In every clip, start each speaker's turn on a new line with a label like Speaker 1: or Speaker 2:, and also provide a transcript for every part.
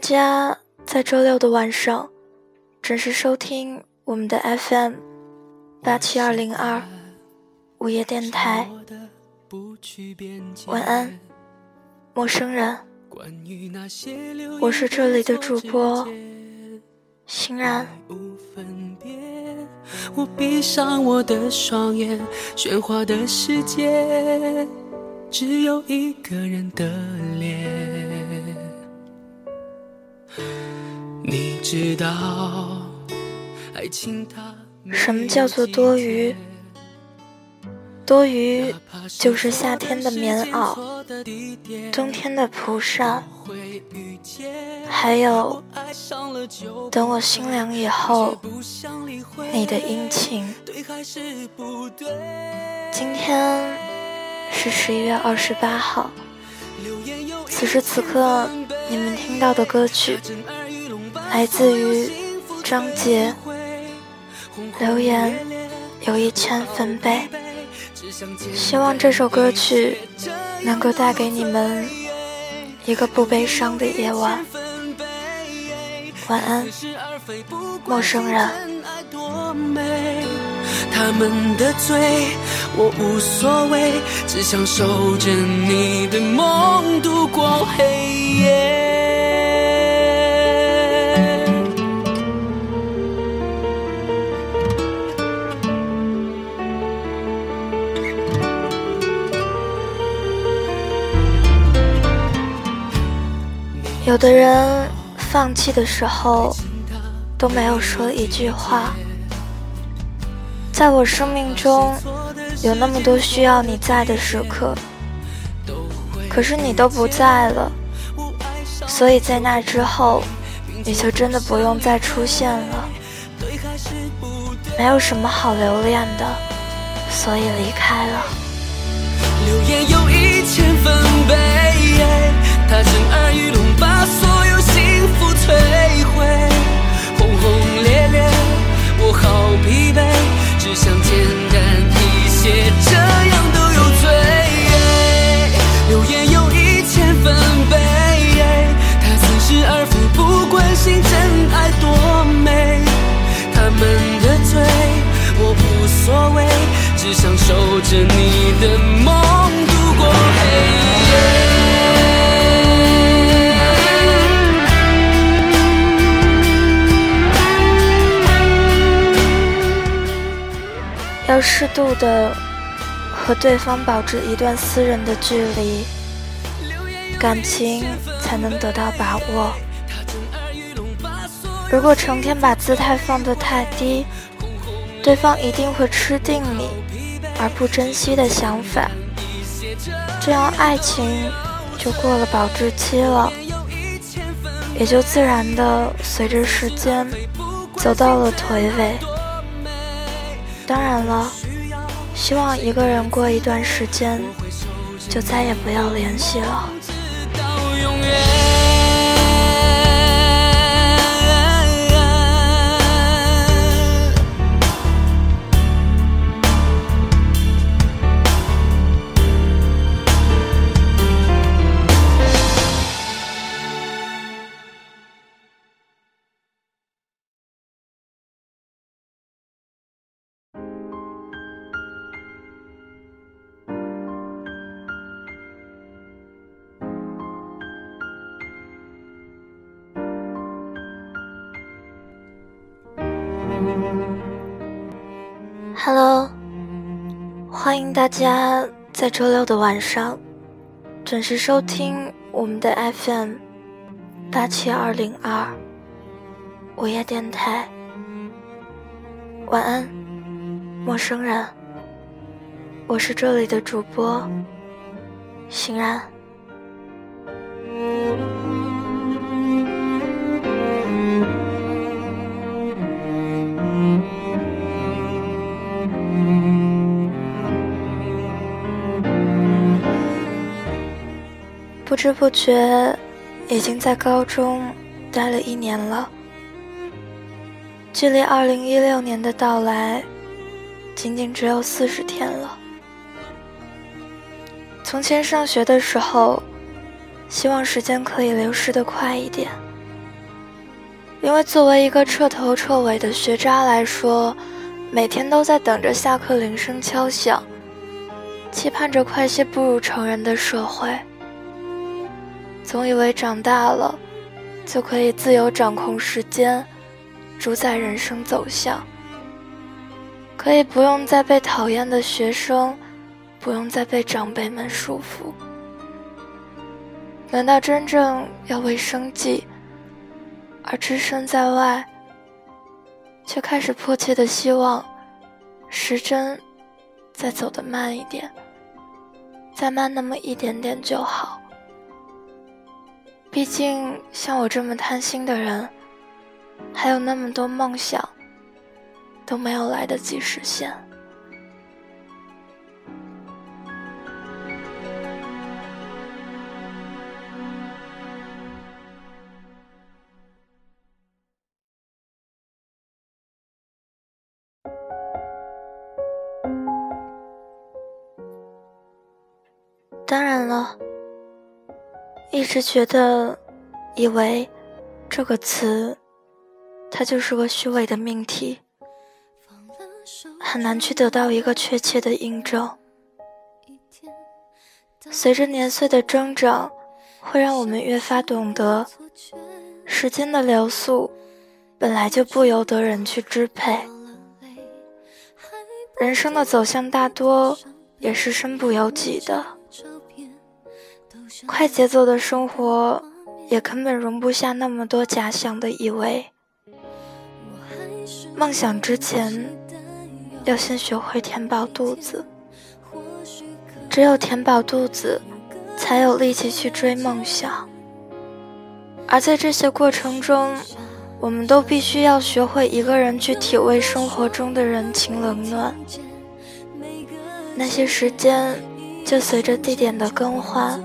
Speaker 1: 大家在周六的晚上准时收听我们的 FM 八七二零二午夜电台。晚安，陌生人。我是这里的主播欣然。我闭上我的双眼，喧哗的世界。只有一个人的脸。你知道，爱情它什么叫做多余？多余就是夏天的棉袄，冬天的蒲扇，还有等我心凉以后你的殷勤。今天。是十一月二十八号。此时此刻，你们听到的歌曲来自于张杰。留言有一千分贝，希望这首歌曲能够带给你们一个不悲伤的夜晚。晚安，陌生人。他们的罪，我无所谓，只想守着你的梦，度过放弃的时候，都没有说一句话。在我生命中，有那么多需要你在的时刻，可是你都不在了，所以在那之后，你就真的不用再出现了。没有什么好留恋的，所以离开了。只想简单一些，这样都有罪。流言有一千分贝，他似是而非，不关心真爱多美。他们的罪我无所谓，只想守着你的梦，要适度的和对方保持一段私人的距离，感情才能得到把握。如果成天把姿态放得太低，对方一定会吃定你而不珍惜的想法，这样爱情就过了保质期了，也就自然的随着时间走到了颓废。当然了，希望一个人过一段时间，就再也不要联系了。
Speaker 2: 大家在周六的晚上准时收听我们的 FM 八七二零二午夜电台。晚安，陌生人。我是这里的主播，欣然。不知不觉，已经在高中待了一年了。距离二零一六年的到来，仅仅只有四十天了。从前上学的时候，希望时间可以流逝的快一点，因为作为一个彻头彻尾的学渣来说，每天都在等着下课铃声敲响，期盼着快些步入成人的社会。总以为长大了，就可以自由掌控时间，主宰人生走向。可以不用再被讨厌的学生，不用再被长辈们束缚。难道真正要为生计而置身在外，却开始迫切的希望时针再走得慢一点，再慢那么一点点就好。毕竟，像我这么贪心的人，还有那么多梦想都没有来得及实现。直觉得，以为这个词，它就是个虚伪的命题，很难去得到一个确切的印证。随着年岁的增长，会让我们越发懂得，时间的流速本来就不由得人去支配，人生的走向大多也是身不由己的。快节奏的生活，也根本容不下那么多假想的以为。梦想之前，要先学会填饱肚子。只有填饱肚子，才有力气去追梦想。而在这些过程中，我们都必须要学会一个人去体味生活中的人情冷暖。那些时间，就随着地点的更换。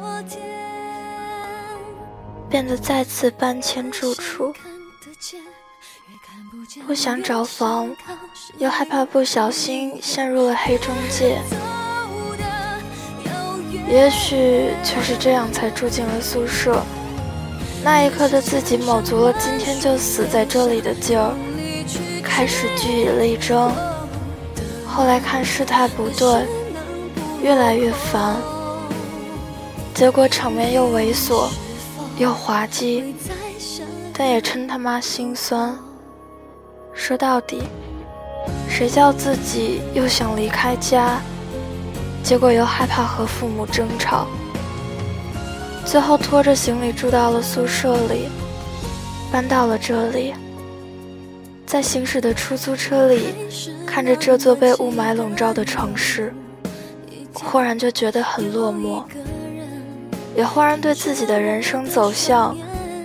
Speaker 2: 变得再次搬迁住处，不想找房，又害怕不小心陷入了黑中介。也许就是这样，才住进了宿舍。那一刻的自己卯足了今天就死在这里的劲儿，开始据以力争。后来看事态不对，越来越烦，结果场面又猥琐。又滑稽，但也真他妈心酸。说到底，谁叫自己又想离开家，结果又害怕和父母争吵，最后拖着行李住到了宿舍里，搬到了这里。在行驶的出租车里，看着这座被雾霾笼罩的城市，忽然就觉得很落寞。也忽然对自己的人生走向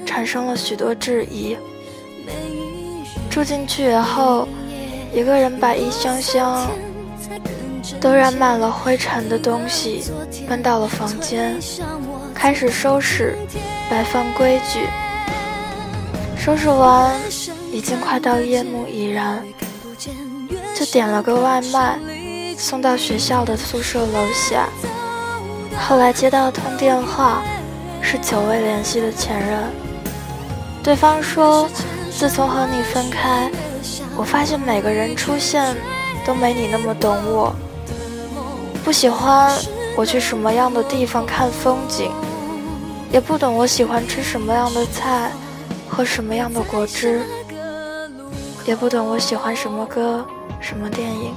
Speaker 2: 产生了许多质疑。住进去以后，一个人把一箱箱都染满了灰尘的东西搬到了房间，开始收拾，摆放规矩。收拾完，已经快到夜幕已然，就点了个外卖，送到学校的宿舍楼下。后来接到通电话，是久未联系的前任。对方说：“自从和你分开，我发现每个人出现都没你那么懂我。不喜欢我去什么样的地方看风景，也不懂我喜欢吃什么样的菜，喝什么样的果汁。也不懂我喜欢什么歌、什么电影。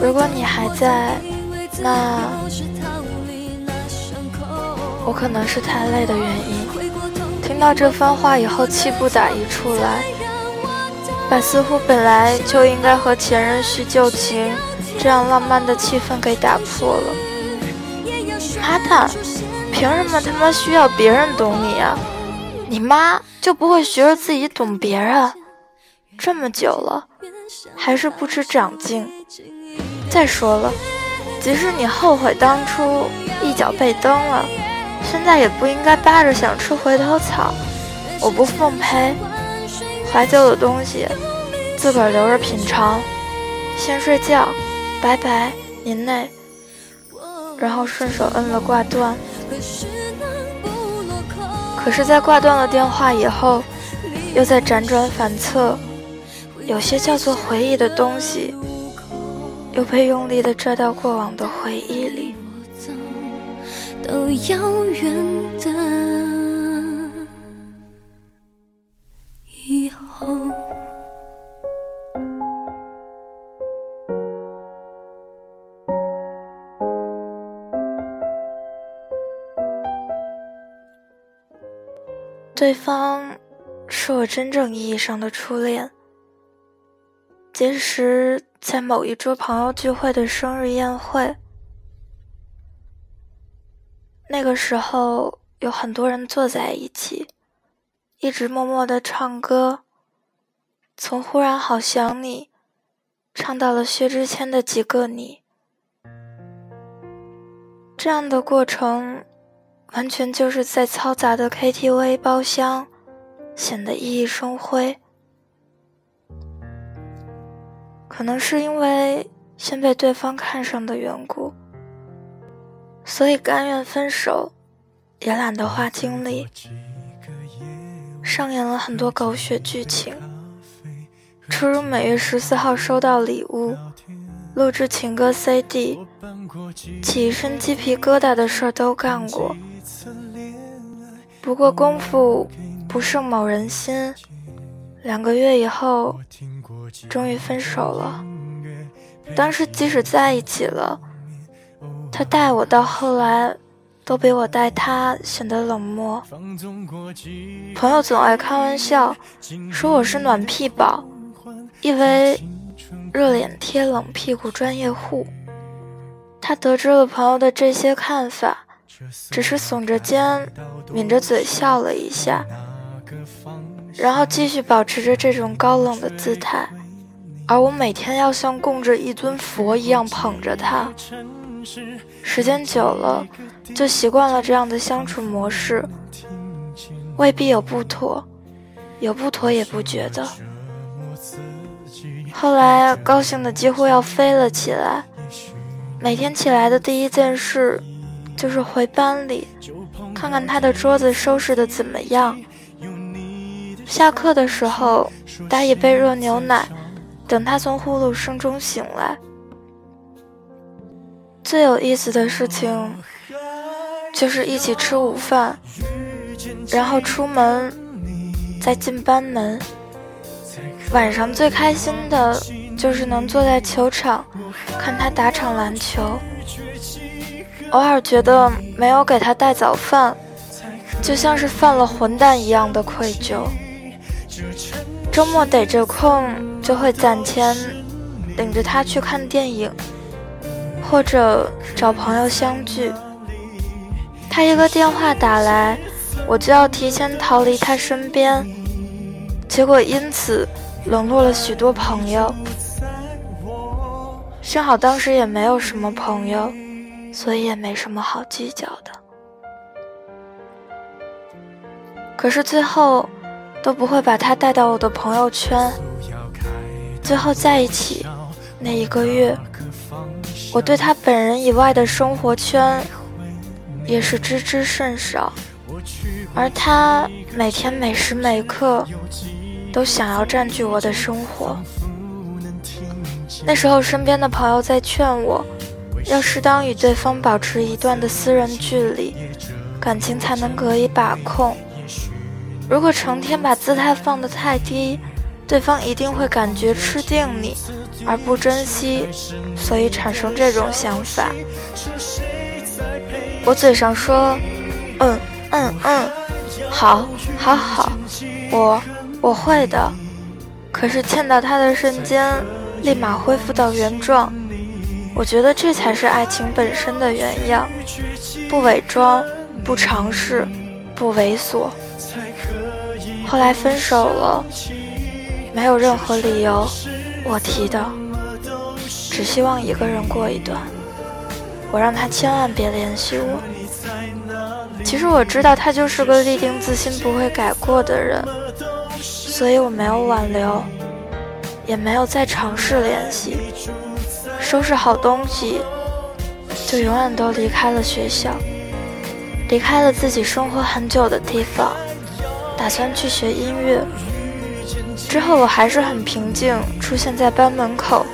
Speaker 2: 如果你还在，那我可能是太累的原因。听到这番话以后，气不打一处来，把似乎本来就应该和前任叙旧情这样浪漫的气氛给打破了。妈蛋，凭什么他妈需要别人懂你啊？你妈就不会学着自己懂别人？这么久了，还是不知长进。再说了，即使你后悔当初一脚被蹬了，现在也不应该扒着想吃回头草。我不奉陪，怀旧的东西自个儿留着品尝。先睡觉，拜拜，您内。然后顺手摁了挂断。可是，在挂断了电话以后，又在辗转反侧，有些叫做回忆的东西，又被用力的拽到过往的回忆里。都遥远的以后。对方是我真正意义上的初恋。结识在某一桌朋友聚会的生日宴会，那个时候有很多人坐在一起，一直默默的唱歌，从忽然好想你，唱到了薛之谦的几个你，这样的过程。完全就是在嘈杂的 KTV 包厢，显得熠熠生辉。可能是因为先被对方看上的缘故，所以甘愿分手，也懒得花精力，上演了很多狗血剧情。初如每月十四号收到礼物，录制情歌 CD，起一身鸡皮疙瘩的事儿都干过。不过功夫不胜某人心，两个月以后，终于分手了。当时即使在一起了，他待我到后来，都比我待他显得冷漠。朋友总爱开玩笑，说我是暖屁宝，因为热脸贴冷屁股专业户。他得知了朋友的这些看法。只是耸着肩，抿着嘴笑了一下，然后继续保持着这种高冷的姿态，而我每天要像供着一尊佛一样捧着他。时间久了，就习惯了这样的相处模式，未必有不妥，有不妥也不觉得。后来高兴的几乎要飞了起来，每天起来的第一件事。就是回班里看看他的桌子收拾的怎么样。下课的时候打一杯热牛奶，等他从呼噜声中醒来。最有意思的事情就是一起吃午饭，然后出门再进班门。晚上最开心的就是能坐在球场看他打场篮球。偶尔觉得没有给他带早饭，就像是犯了混蛋一样的愧疚。周末逮着空就会攒钱，领着他去看电影，或者找朋友相聚。他一个电话打来，我就要提前逃离他身边，结果因此冷落了许多朋友。幸好当时也没有什么朋友。所以也没什么好计较的，可是最后都不会把他带到我的朋友圈。最后在一起那一个月，我对他本人以外的生活圈也是知之甚少，而他每天每时每刻都想要占据我的生活。那时候身边的朋友在劝我。要适当与对方保持一段的私人距离，感情才能可以把控。如果成天把姿态放得太低，对方一定会感觉吃定你，而不珍惜，所以产生这种想法。我嘴上说，嗯嗯嗯，好，好好，我我会的。可是见到他的瞬间，立马恢复到原状。我觉得这才是爱情本身的原样，不伪装，不尝试，不猥琐。后来分手了，没有任何理由，我提的，只希望一个人过一段。我让他千万别联系我。其实我知道他就是个立定自心不会改过的人，所以我没有挽留，也没有再尝试联系。收拾好东西，就永远都离开了学校，离开了自己生活很久的地方，打算去学音乐。之后我还是很平静，出现在班门口，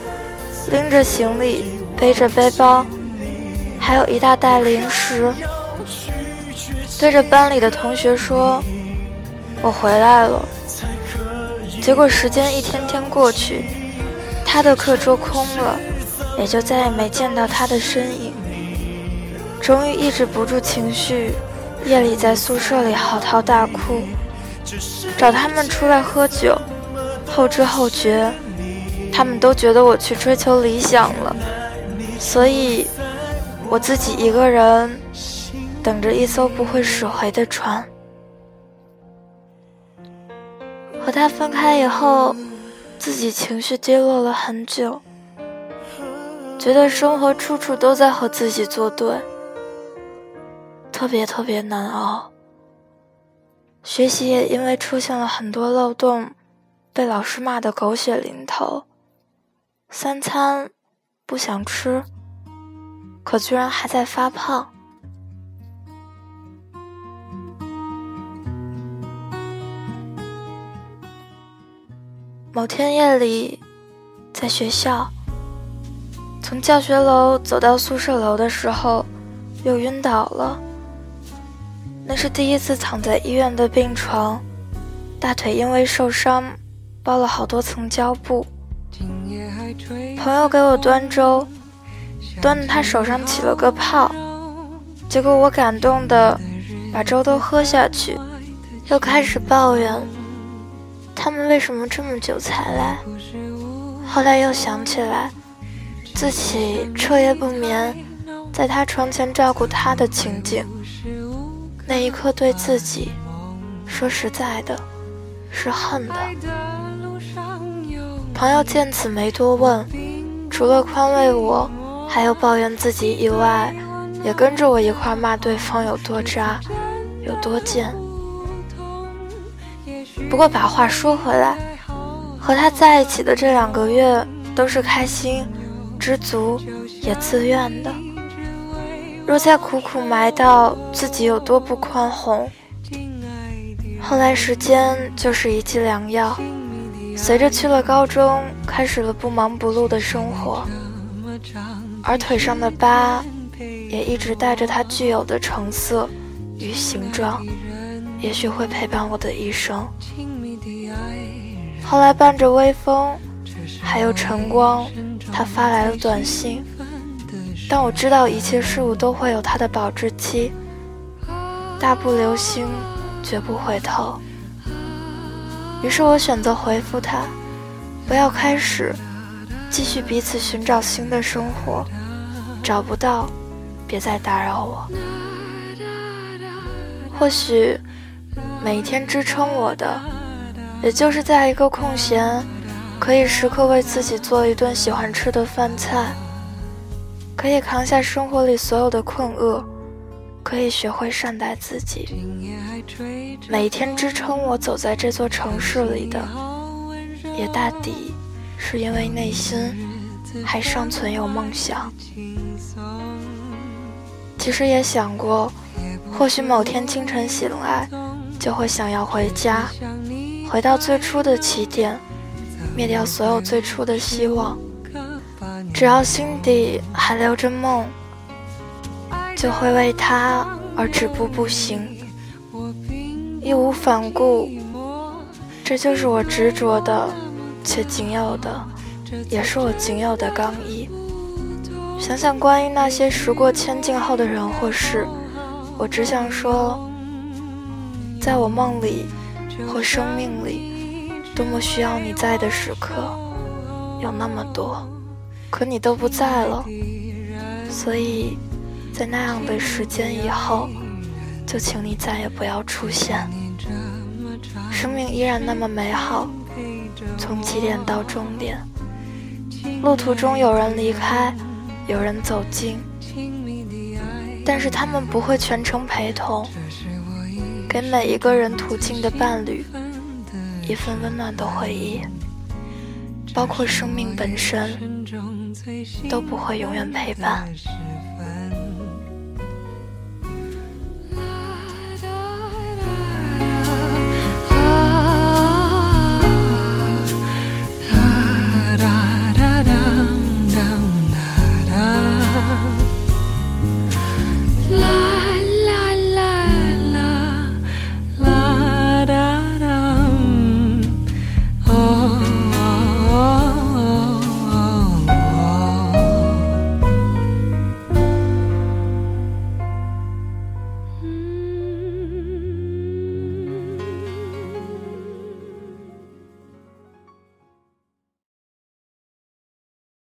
Speaker 2: 拎着行李，背着背包，还有一大袋零食，对着班里的同学说：“我回来了。”结果时间一天天过去，他的课桌空了。也就再也没见到他的身影。终于抑制不住情绪，夜里在宿舍里嚎啕大哭，找他们出来喝酒，后知后觉，他们都觉得我去追求理想了，所以我自己一个人等着一艘不会驶回的船。和他分开以后，自己情绪低落了很久。觉得生活处处都在和自己作对，特别特别难熬。学习也因为出现了很多漏洞，被老师骂得狗血淋头。三餐不想吃，可居然还在发胖。某天夜里，在学校。从教学楼走到宿舍楼的时候，又晕倒了。那是第一次躺在医院的病床，大腿因为受伤包了好多层胶布。朋友给我端粥，端的他手上起了个泡，结果我感动的把粥都喝下去，又开始抱怨他们为什么这么久才来。后来又想起来。自己彻夜不眠，在他床前照顾他的情景，那一刻对自己，说实在的，是恨的。朋友见此没多问，除了宽慰我，还有抱怨自己以外，也跟着我一块骂对方有多渣，有多贱。不过把话说回来，和他在一起的这两个月都是开心。知足也自愿的。若再苦苦埋到自己有多不宽宏，后来时间就是一剂良药。随着去了高中，开始了不忙不碌的生活，而腿上的疤也一直带着它具有的成色与形状，也许会陪伴我的一生。后来伴着微风，还有晨光。他发来了短信，但我知道一切事物都会有它的保质期，大步流星，绝不回头。于是我选择回复他，不要开始，继续彼此寻找新的生活，找不到，别再打扰我。或许，每一天支撑我的，也就是在一个空闲。可以时刻为自己做一顿喜欢吃的饭菜，可以扛下生活里所有的困厄，可以学会善待自己。每天支撑我走在这座城市里的，也大抵是因为内心还尚存有梦想。其实也想过，或许某天清晨醒来，就会想要回家，回到最初的起点。灭掉所有最初的希望，只要心底还留着梦，就会为他而止步不行，义无反顾，这就是我执着的，且仅有的，也是我仅有的刚毅。想想关于那些时过千境后的人或事，我只想说，在我梦里或生命里，多么需要你在的时刻，有那么多，可你都不在了，所以在那样的时间以后。就请你再也不要出现。生命依然那么美好，从起点到终点，路途中有人离开，有人走近，但是他们不会全程陪同，给每一个人途经的伴侣一份温暖的回忆，包括生命本身都不会永远陪伴。